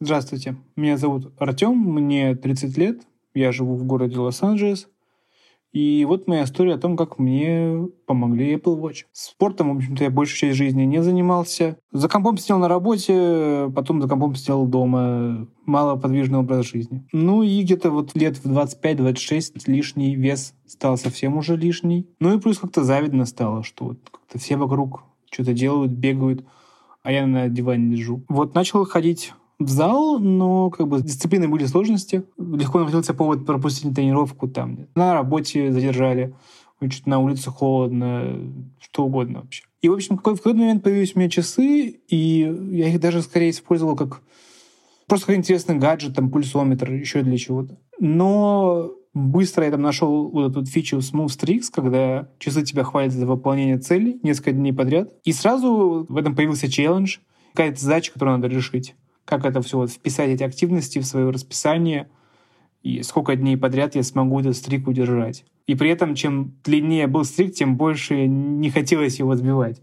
Здравствуйте. Меня зовут Артем, мне 30 лет. Я живу в городе Лос-Анджелес. И вот моя история о том, как мне помогли Apple Watch. Спортом, в общем-то, я большую часть жизни не занимался. За компом сидел на работе, потом за компом сидел дома. Малоподвижный образ жизни. Ну и где-то вот лет в 25-26 лишний вес стал совсем уже лишний. Ну и плюс как-то завидно стало, что вот как-то все вокруг что-то делают, бегают, а я на диване лежу. Вот начал ходить в зал, но как бы с дисциплиной были сложности. Легко находился повод пропустить тренировку там. На работе задержали, что-то на улице холодно, что угодно вообще. И, в общем, в какой-то момент появились у меня часы, и я их даже скорее использовал как просто как интересный гаджет, там, пульсометр, еще для чего-то. Но быстро я там нашел вот эту фичу Smooth Streaks, когда часы тебя хвалят за выполнение целей несколько дней подряд. И сразу в этом появился челлендж, какая-то задача, которую надо решить как это все вот вписать эти активности в свое расписание и сколько дней подряд я смогу этот стрик удержать. И при этом, чем длиннее был стрик, тем больше не хотелось его сбивать.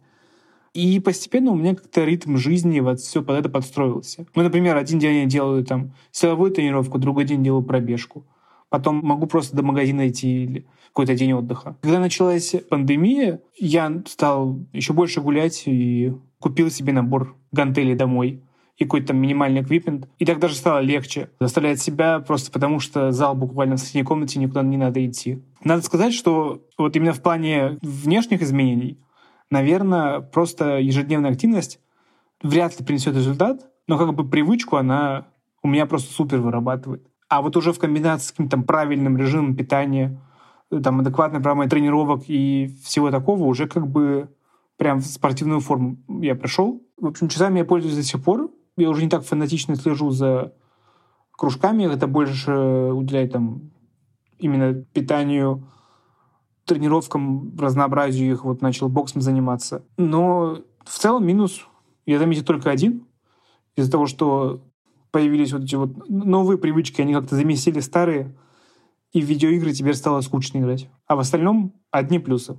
И постепенно у меня как-то ритм жизни вот все под это подстроился. Ну, например, один день я делаю там силовую тренировку, другой день делаю пробежку. Потом могу просто до магазина идти или какой-то день отдыха. Когда началась пандемия, я стал еще больше гулять и купил себе набор гантелей домой и какой-то там минимальный эквипмент. И так даже стало легче заставлять себя просто потому, что зал буквально в соседней комнате, никуда не надо идти. Надо сказать, что вот именно в плане внешних изменений, наверное, просто ежедневная активность вряд ли принесет результат, но как бы привычку она у меня просто супер вырабатывает. А вот уже в комбинации с каким-то правильным режимом питания, там, адекватной программой тренировок и всего такого уже как бы прям в спортивную форму я пришел. В общем, часами я пользуюсь до сих пор я уже не так фанатично слежу за кружками, это больше уделяет там именно питанию, тренировкам, разнообразию их, вот начал боксом заниматься. Но в целом минус, я заметил только один, из-за того, что появились вот эти вот новые привычки, они как-то заместили старые, и в видеоигры теперь стало скучно играть. А в остальном одни плюсы.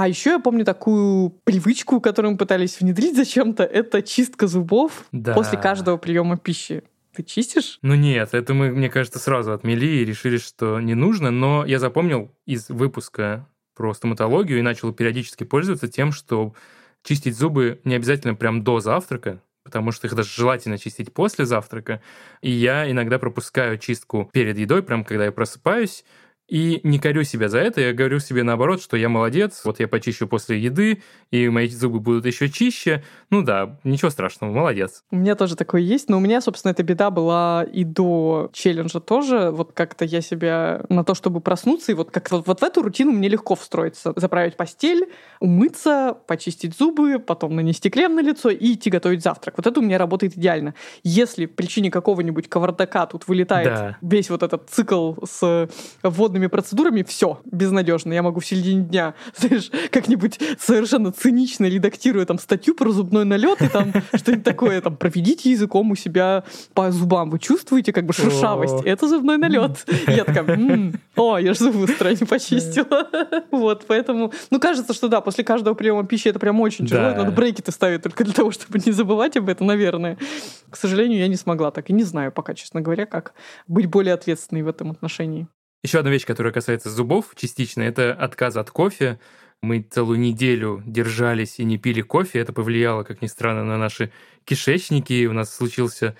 А еще я помню такую привычку, которую мы пытались внедрить зачем-то, это чистка зубов да. после каждого приема пищи. Ты чистишь? Ну нет, это мы, мне кажется, сразу отмели и решили, что не нужно, но я запомнил из выпуска про стоматологию и начал периодически пользоваться тем, что чистить зубы не обязательно прям до завтрака, потому что их даже желательно чистить после завтрака. И я иногда пропускаю чистку перед едой, прям когда я просыпаюсь, и не корю себя за это, я говорю себе наоборот, что я молодец, вот я почищу после еды, и мои зубы будут еще чище. Ну да, ничего страшного, молодец. У меня тоже такое есть, но у меня, собственно, эта беда была и до челленджа тоже. Вот как-то я себя на то, чтобы проснуться, и вот как вот, вот в эту рутину мне легко встроиться. Заправить постель, умыться, почистить зубы, потом нанести крем на лицо и идти готовить завтрак. Вот это у меня работает идеально. Если в причине какого-нибудь кавардака тут вылетает да. весь вот этот цикл с водным водными процедурами все безнадежно. Я могу в середине дня, (laughs) знаешь, как-нибудь совершенно цинично редактируя там статью про зубной налет и там (laughs) что-нибудь такое, там, проведите языком у себя по зубам. Вы чувствуете как бы шершавость? Это зубной налет. (laughs) Я такая, о, я же зубы стороне почистила. Вот, поэтому, ну, кажется, что да, после каждого приема пищи это прям очень тяжело. Надо брекеты ставить только для того, чтобы не забывать об этом, наверное. К сожалению, я не смогла так и не знаю пока, честно говоря, как быть более ответственной в этом отношении. Еще одна вещь, которая касается зубов частично, это отказ от кофе. Мы целую неделю держались и не пили кофе. Это повлияло, как ни странно, на наши кишечники. У нас случился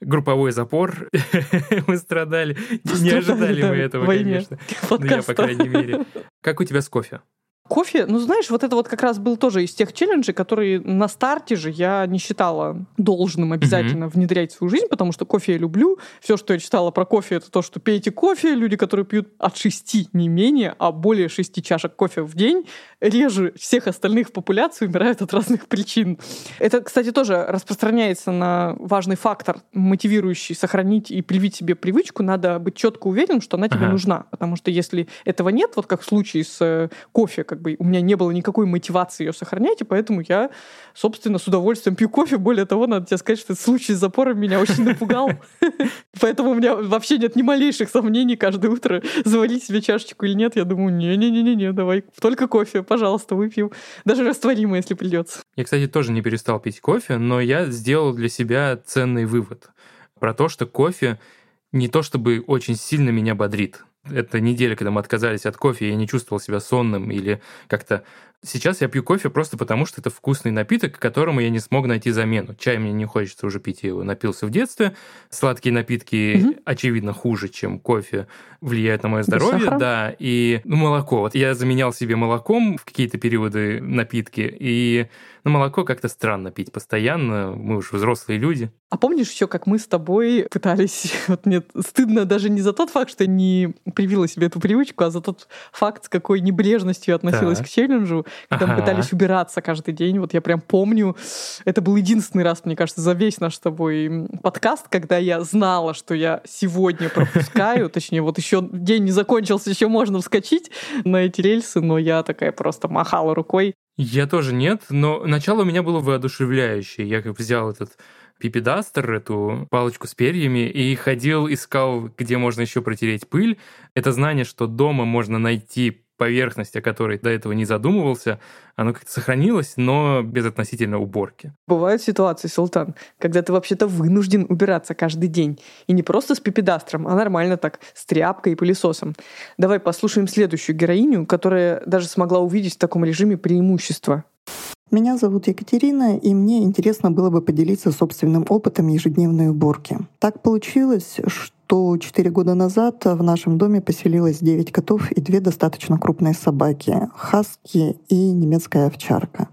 групповой запор. (laughs) мы страдали. Не ожидали мы этого, конечно. Ну, я, по крайней мере. Как у тебя с кофе? Кофе, ну знаешь, вот это вот как раз был тоже из тех челленджей, которые на старте же я не считала должным обязательно mm-hmm. внедрять в свою жизнь, потому что кофе я люблю. Все, что я читала про кофе, это то, что пейте кофе. Люди, которые пьют от шести не менее, а более шести чашек кофе в день, реже всех остальных в популяции умирают от разных причин. Это, кстати, тоже распространяется на важный фактор, мотивирующий сохранить и привить себе привычку. Надо быть четко уверенным, что она тебе ага. нужна. Потому что если этого нет, вот как в случае с э, кофе, как бы у меня не было никакой мотивации ее сохранять, и поэтому я, собственно, с удовольствием пью кофе. Более того, надо тебе сказать, что этот случай с запором меня очень напугал. Поэтому у меня вообще нет ни малейших сомнений каждое утро завалить себе чашечку или нет. Я думаю, не-не-не-не, давай только кофе, пожалуйста, выпью. Даже растворимый, если придется. Я, кстати, тоже не перестал пить кофе, но я сделал для себя ценный вывод про то, что кофе не то чтобы очень сильно меня бодрит. Эта неделя, когда мы отказались от кофе, я не чувствовал себя сонным или как-то Сейчас я пью кофе просто потому, что это вкусный напиток, которому я не смог найти замену. Чай мне не хочется уже пить, я его напился в детстве. Сладкие напитки, угу. очевидно, хуже, чем кофе, влияют на мое здоровье. Да, и ну, молоко. Вот я заменял себе молоком в какие-то периоды напитки, и ну, молоко как-то странно пить постоянно. Мы уже взрослые люди. А помнишь еще, как мы с тобой пытались... (laughs) Вот мне стыдно даже не за тот факт, что не привила себе эту привычку, а за тот факт, с какой небрежностью относилась так. к челленджу когда ага. мы пытались убираться каждый день. Вот я прям помню, это был единственный раз, мне кажется, за весь наш с тобой подкаст, когда я знала, что я сегодня пропускаю, (laughs) точнее, вот еще день не закончился, еще можно вскочить на эти рельсы, но я такая просто махала рукой. Я тоже нет, но начало у меня было воодушевляющее. Я как взял этот пипедастер, эту палочку с перьями, и ходил, искал, где можно еще протереть пыль. Это знание, что дома можно найти поверхность, о которой до этого не задумывался, оно как-то сохранилось, но без относительно уборки. Бывают ситуации, Султан, когда ты вообще-то вынужден убираться каждый день. И не просто с пипедастром, а нормально так, с тряпкой и пылесосом. Давай послушаем следующую героиню, которая даже смогла увидеть в таком режиме преимущество. Меня зовут Екатерина, и мне интересно было бы поделиться собственным опытом ежедневной уборки. Так получилось, что что 4 года назад в нашем доме поселилось 9 котов и две достаточно крупные собаки — хаски и немецкая овчарка.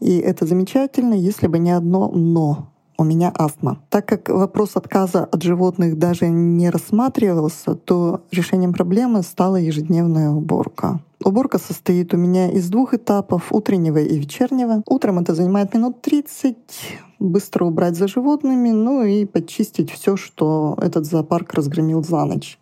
И это замечательно, если бы не одно «но» у меня астма. Так как вопрос отказа от животных даже не рассматривался, то решением проблемы стала ежедневная уборка. Уборка состоит у меня из двух этапов — утреннего и вечернего. Утром это занимает минут 30, быстро убрать за животными, ну и подчистить все, что этот зоопарк разгромил за ночь.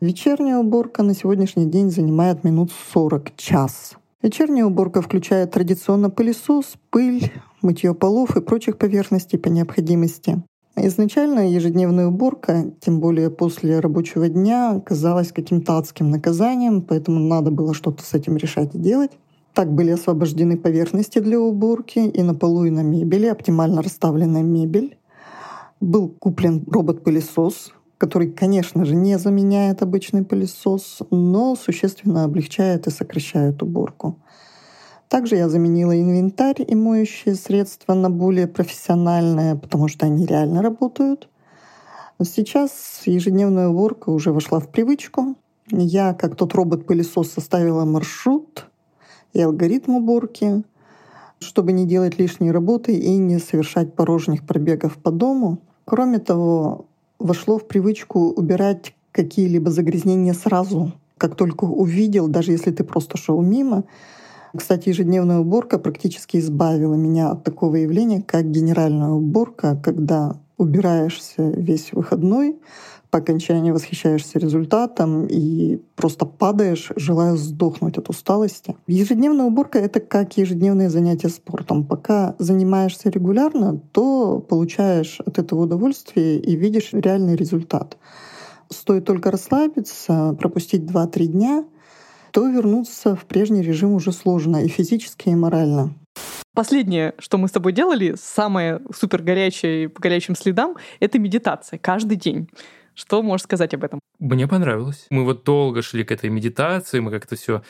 Вечерняя уборка на сегодняшний день занимает минут 40 час. Вечерняя уборка включает традиционно пылесос, пыль, мытье полов и прочих поверхностей по необходимости. Изначально ежедневная уборка, тем более после рабочего дня, казалась каким-то адским наказанием, поэтому надо было что-то с этим решать и делать. Так были освобождены поверхности для уборки и на полу, и на мебели, оптимально расставленная мебель. Был куплен робот-пылесос, который, конечно же, не заменяет обычный пылесос, но существенно облегчает и сокращает уборку. Также я заменила инвентарь и моющие средства на более профессиональные, потому что они реально работают. Сейчас ежедневная уборка уже вошла в привычку. Я, как тот робот-пылесос, составила маршрут и алгоритм уборки, чтобы не делать лишней работы и не совершать порожних пробегов по дому. Кроме того, вошло в привычку убирать какие-либо загрязнения сразу, как только увидел, даже если ты просто шел мимо, кстати, ежедневная уборка практически избавила меня от такого явления, как генеральная уборка, когда убираешься весь выходной, по окончании восхищаешься результатом и просто падаешь, желая сдохнуть от усталости. Ежедневная уборка — это как ежедневное занятие спортом. Пока занимаешься регулярно, то получаешь от этого удовольствие и видишь реальный результат. Стоит только расслабиться, пропустить 2-3 дня, то вернуться в прежний режим уже сложно и физически, и морально. Последнее, что мы с тобой делали, самое супер горячее по горячим следам, это медитация каждый день. Что можешь сказать об этом? Мне понравилось. Мы вот долго шли к этой медитации, мы как-то все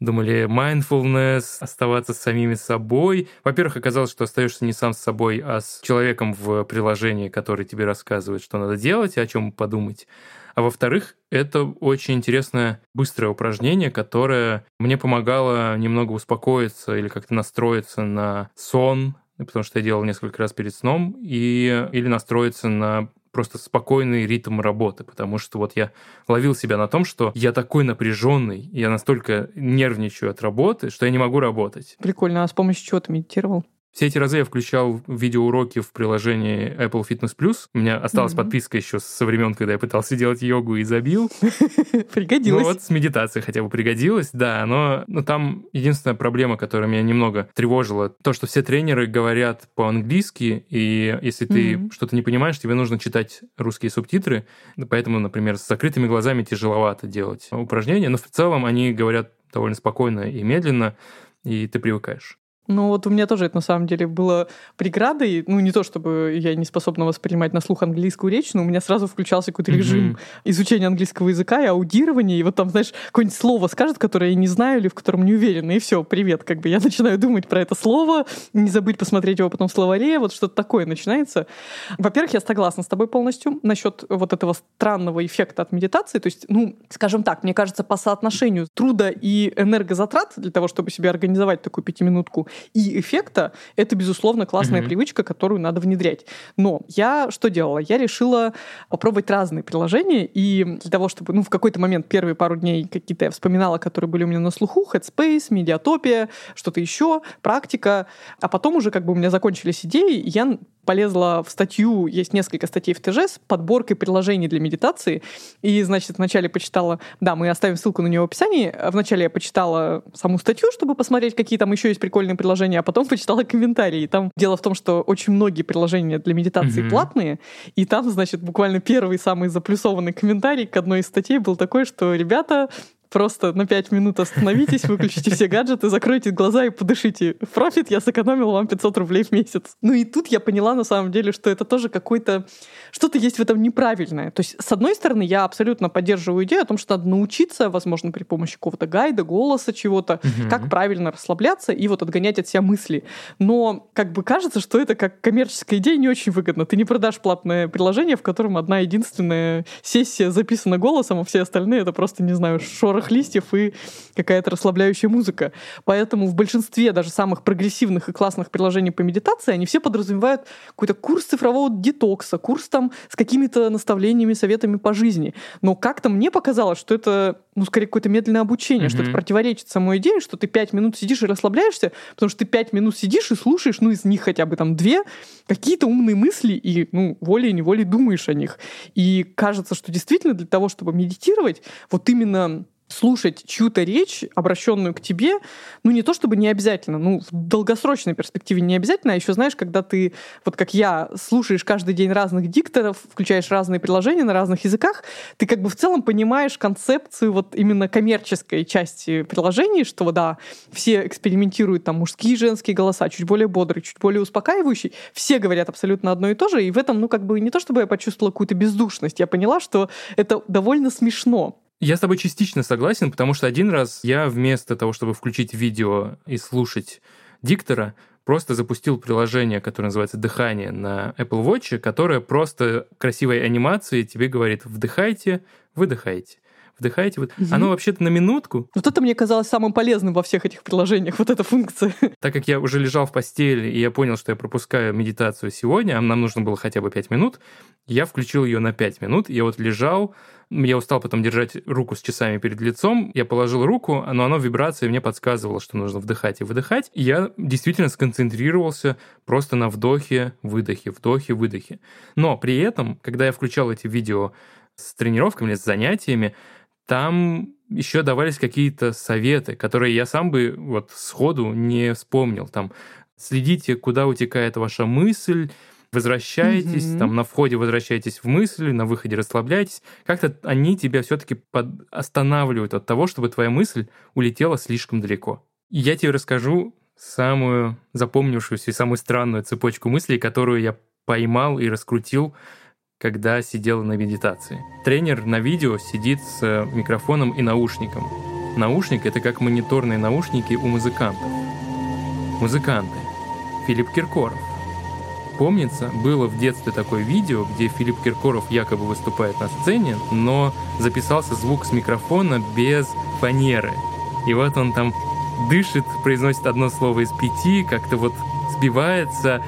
думали mindfulness, оставаться с самими собой. Во-первых, оказалось, что остаешься не сам с собой, а с человеком в приложении, который тебе рассказывает, что надо делать и о чем подумать. А во-вторых, это очень интересное быстрое упражнение, которое мне помогало немного успокоиться или как-то настроиться на сон, потому что я делал несколько раз перед сном, и, или настроиться на просто спокойный ритм работы, потому что вот я ловил себя на том, что я такой напряженный, я настолько нервничаю от работы, что я не могу работать. Прикольно. А с помощью чего ты медитировал? Все эти разы я включал видеоуроки в приложении Apple Fitness Plus. У меня осталась mm-hmm. подписка еще со времен, когда я пытался делать йогу и забил. (laughs) Пригодилось. Ну вот с медитацией хотя бы пригодилось, да. Но, но там единственная проблема, которая меня немного тревожила, то, что все тренеры говорят по-английски, и если ты mm-hmm. что-то не понимаешь, тебе нужно читать русские субтитры. Поэтому, например, с закрытыми глазами тяжеловато делать упражнения. Но в целом они говорят довольно спокойно и медленно, и ты привыкаешь. Ну вот у меня тоже это на самом деле было преградой. Ну не то, чтобы я не способна воспринимать на слух английскую речь, но у меня сразу включался какой-то режим mm-hmm. изучения английского языка и аудирования. И вот там, знаешь, какое-нибудь слово скажет, которое я не знаю или в котором не уверена. И все, привет. Как бы я (laughs) начинаю думать про это слово, не забыть посмотреть его потом в словаре. Вот что-то такое начинается. Во-первых, я согласна с тобой полностью насчет вот этого странного эффекта от медитации. То есть, ну, скажем так, мне кажется, по соотношению труда и энергозатрат для того, чтобы себе организовать такую пятиминутку, и эффекта, это, безусловно, классная mm-hmm. привычка, которую надо внедрять. Но я что делала? Я решила попробовать разные приложения, и для того, чтобы, ну, в какой-то момент, первые пару дней какие-то я вспоминала, которые были у меня на слуху, Headspace, Медиатопия, что-то еще, практика, а потом уже как бы у меня закончились идеи, я полезла в статью, есть несколько статей в ТЖ с подборкой приложений для медитации. И, значит, вначале почитала, да, мы оставим ссылку на нее в описании. Вначале я почитала саму статью, чтобы посмотреть, какие там еще есть прикольные приложения, а потом почитала комментарии. Там дело в том, что очень многие приложения для медитации mm-hmm. платные, и там, значит, буквально первый самый заплюсованный комментарий к одной из статей был такой, что, ребята, Просто на 5 минут остановитесь, выключите все гаджеты, закройте глаза и подышите. В профит я сэкономила вам 500 рублей в месяц. Ну и тут я поняла на самом деле, что это тоже какой-то... Что-то есть в этом неправильное. То есть, с одной стороны, я абсолютно поддерживаю идею о том, что надо научиться, возможно, при помощи какого-то гайда, голоса, чего-то, угу. как правильно расслабляться и вот отгонять от себя мысли. Но как бы кажется, что это как коммерческая идея не очень выгодно. Ты не продашь платное приложение, в котором одна единственная сессия записана голосом, а все остальные это просто, не знаю, шор шорох листьев и какая-то расслабляющая музыка. Поэтому в большинстве даже самых прогрессивных и классных приложений по медитации они все подразумевают какой-то курс цифрового детокса, курс там с какими-то наставлениями, советами по жизни. Но как-то мне показалось, что это, ну, скорее, какое-то медленное обучение, mm-hmm. что это противоречит самой идее, что ты пять минут сидишь и расслабляешься, потому что ты пять минут сидишь и слушаешь, ну, из них хотя бы там две, какие-то умные мысли и, ну, волей-неволей думаешь о них. И кажется, что действительно для того, чтобы медитировать, вот именно слушать чью-то речь, обращенную к тебе, ну не то чтобы не обязательно, ну в долгосрочной перспективе не обязательно, а еще знаешь, когда ты, вот как я, слушаешь каждый день разных дикторов, включаешь разные приложения на разных языках, ты как бы в целом понимаешь концепцию вот именно коммерческой части приложений, что да, все экспериментируют там мужские и женские голоса, чуть более бодрые, чуть более успокаивающие, все говорят абсолютно одно и то же, и в этом, ну как бы не то чтобы я почувствовала какую-то бездушность, я поняла, что это довольно смешно. Я с тобой частично согласен, потому что один раз я вместо того, чтобы включить видео и слушать диктора, просто запустил приложение, которое называется «Дыхание» на Apple Watch, которое просто красивой анимацией тебе говорит «вдыхайте, выдыхайте» вдыхаете. Вот. Угу. Оно вообще-то на минутку. Вот это мне казалось самым полезным во всех этих приложениях, вот эта функция. (laughs) Так как я уже лежал в постели, и я понял, что я пропускаю медитацию сегодня, а нам нужно было хотя бы 5 минут, я включил ее на 5 минут. Я вот лежал, я устал потом держать руку с часами перед лицом. Я положил руку, но оно в вибрации мне подсказывало, что нужно вдыхать и выдыхать. И я действительно сконцентрировался просто на вдохе, выдохе, вдохе, выдохе. Но при этом, когда я включал эти видео с тренировками, с занятиями, там еще давались какие-то советы, которые я сам бы вот сходу не вспомнил. Там следите, куда утекает ваша мысль, возвращаетесь, mm-hmm. там на входе возвращаетесь в мысли, на выходе расслабляйтесь. Как-то они тебя все-таки под... останавливают от того, чтобы твоя мысль улетела слишком далеко. И я тебе расскажу самую запомнившуюся и самую странную цепочку мыслей, которую я поймал и раскрутил когда сидела на медитации. Тренер на видео сидит с э, микрофоном и наушником. Наушник — это как мониторные наушники у музыкантов. Музыканты. Филипп Киркоров. Помнится, было в детстве такое видео, где Филипп Киркоров якобы выступает на сцене, но записался звук с микрофона без фанеры. И вот он там дышит, произносит одно слово из пяти, как-то вот сбивается,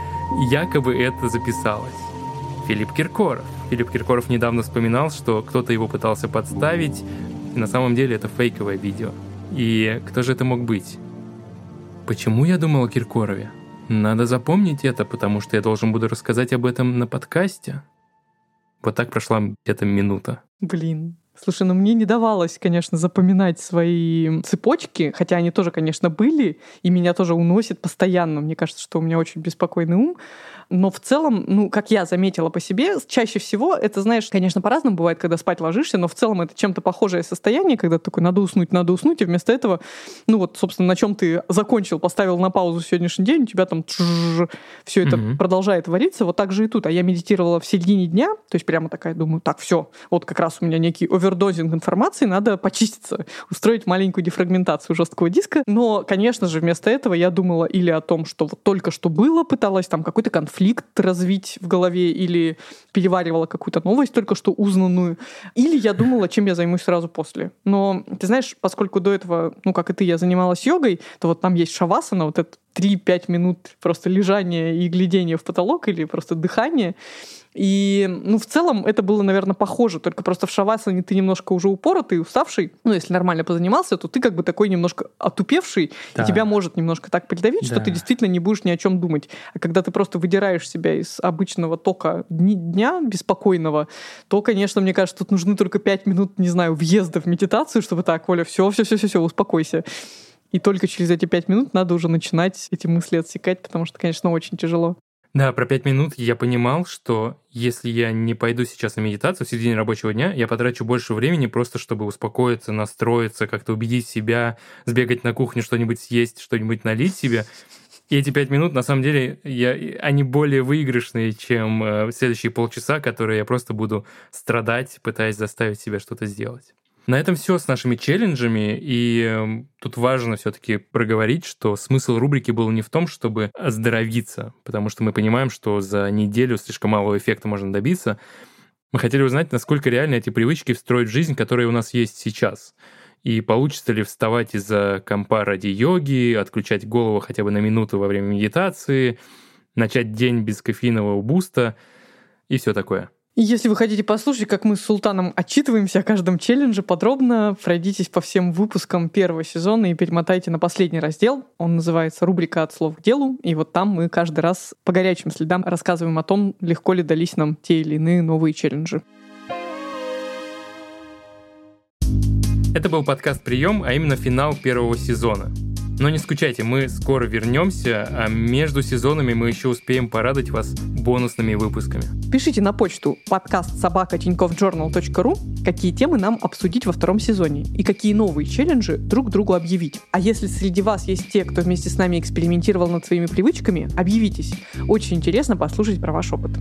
якобы это записалось. Филипп Киркоров. Филипп Киркоров недавно вспоминал, что кто-то его пытался подставить, и на самом деле это фейковое видео. И кто же это мог быть? Почему я думал о Киркорове? Надо запомнить это, потому что я должен буду рассказать об этом на подкасте. Вот так прошла где-то минута. Блин, Слушай, ну мне не давалось, конечно, запоминать свои цепочки, хотя они тоже, конечно, были, и меня тоже уносит постоянно. Мне кажется, что у меня очень беспокойный ум. Но в целом, ну, как я заметила по себе, чаще всего это, знаешь, конечно, по-разному бывает, когда спать ложишься, но в целом это чем-то похожее состояние, когда ты такой, надо уснуть, надо уснуть, и вместо этого, ну вот, собственно, на чем ты закончил, поставил на паузу сегодняшний день, у тебя там все это mm-hmm. продолжает вариться, вот так же и тут. А я медитировала в середине дня, то есть прямо такая, думаю, так, все, вот как раз у меня некий овердозинг информации, надо почиститься, устроить маленькую дефрагментацию жесткого диска. Но, конечно же, вместо этого я думала или о том, что вот только что было, пыталась там какой-то конфликт развить в голове или переваривала какую-то новость только что узнанную, или я думала, чем я займусь сразу после. Но, ты знаешь, поскольку до этого, ну, как и ты, я занималась йогой, то вот там есть шавасана, вот это 3-5 минут просто лежания и глядения в потолок или просто дыхание. И, ну, в целом это было, наверное, похоже, только просто в шавасане ты немножко уже упоротый, уставший. Ну, если нормально позанимался, то ты как бы такой немножко отупевший, да. и тебя может немножко так придавить, да. что ты действительно не будешь ни о чем думать. А когда ты просто выдираешь себя из обычного тока дня беспокойного, то, конечно, мне кажется, тут нужны только пять минут, не знаю, въезда в медитацию, чтобы так, Оля, все, все, все, все, все, успокойся. И только через эти пять минут надо уже начинать эти мысли отсекать, потому что, конечно, очень тяжело. Да, про пять минут я понимал, что если я не пойду сейчас на медитацию в середине рабочего дня, я потрачу больше времени просто, чтобы успокоиться, настроиться, как-то убедить себя, сбегать на кухню, что-нибудь съесть, что-нибудь налить себе. И эти пять минут, на самом деле, я, они более выигрышные, чем э, следующие полчаса, которые я просто буду страдать, пытаясь заставить себя что-то сделать. На этом все с нашими челленджами, и э, тут важно все-таки проговорить, что смысл рубрики был не в том, чтобы оздоровиться, потому что мы понимаем, что за неделю слишком малого эффекта можно добиться. Мы хотели узнать, насколько реально эти привычки встроить в жизнь, которая у нас есть сейчас. И получится ли вставать из-за компа ради йоги, отключать голову хотя бы на минуту во время медитации, начать день без кофеинового буста и все такое. Если вы хотите послушать, как мы с Султаном отчитываемся о каждом челлендже подробно, пройдитесь по всем выпускам первого сезона и перемотайте на последний раздел. Он называется «Рубрика от слов к делу». И вот там мы каждый раз по горячим следам рассказываем о том, легко ли дались нам те или иные новые челленджи. Это был подкаст «Прием», а именно финал первого сезона. Но не скучайте, мы скоро вернемся, а между сезонами мы еще успеем порадовать вас бонусными выпусками. Пишите на почту подкаст собака какие темы нам обсудить во втором сезоне и какие новые челленджи друг другу объявить. А если среди вас есть те, кто вместе с нами экспериментировал над своими привычками, объявитесь. Очень интересно послушать про ваш опыт.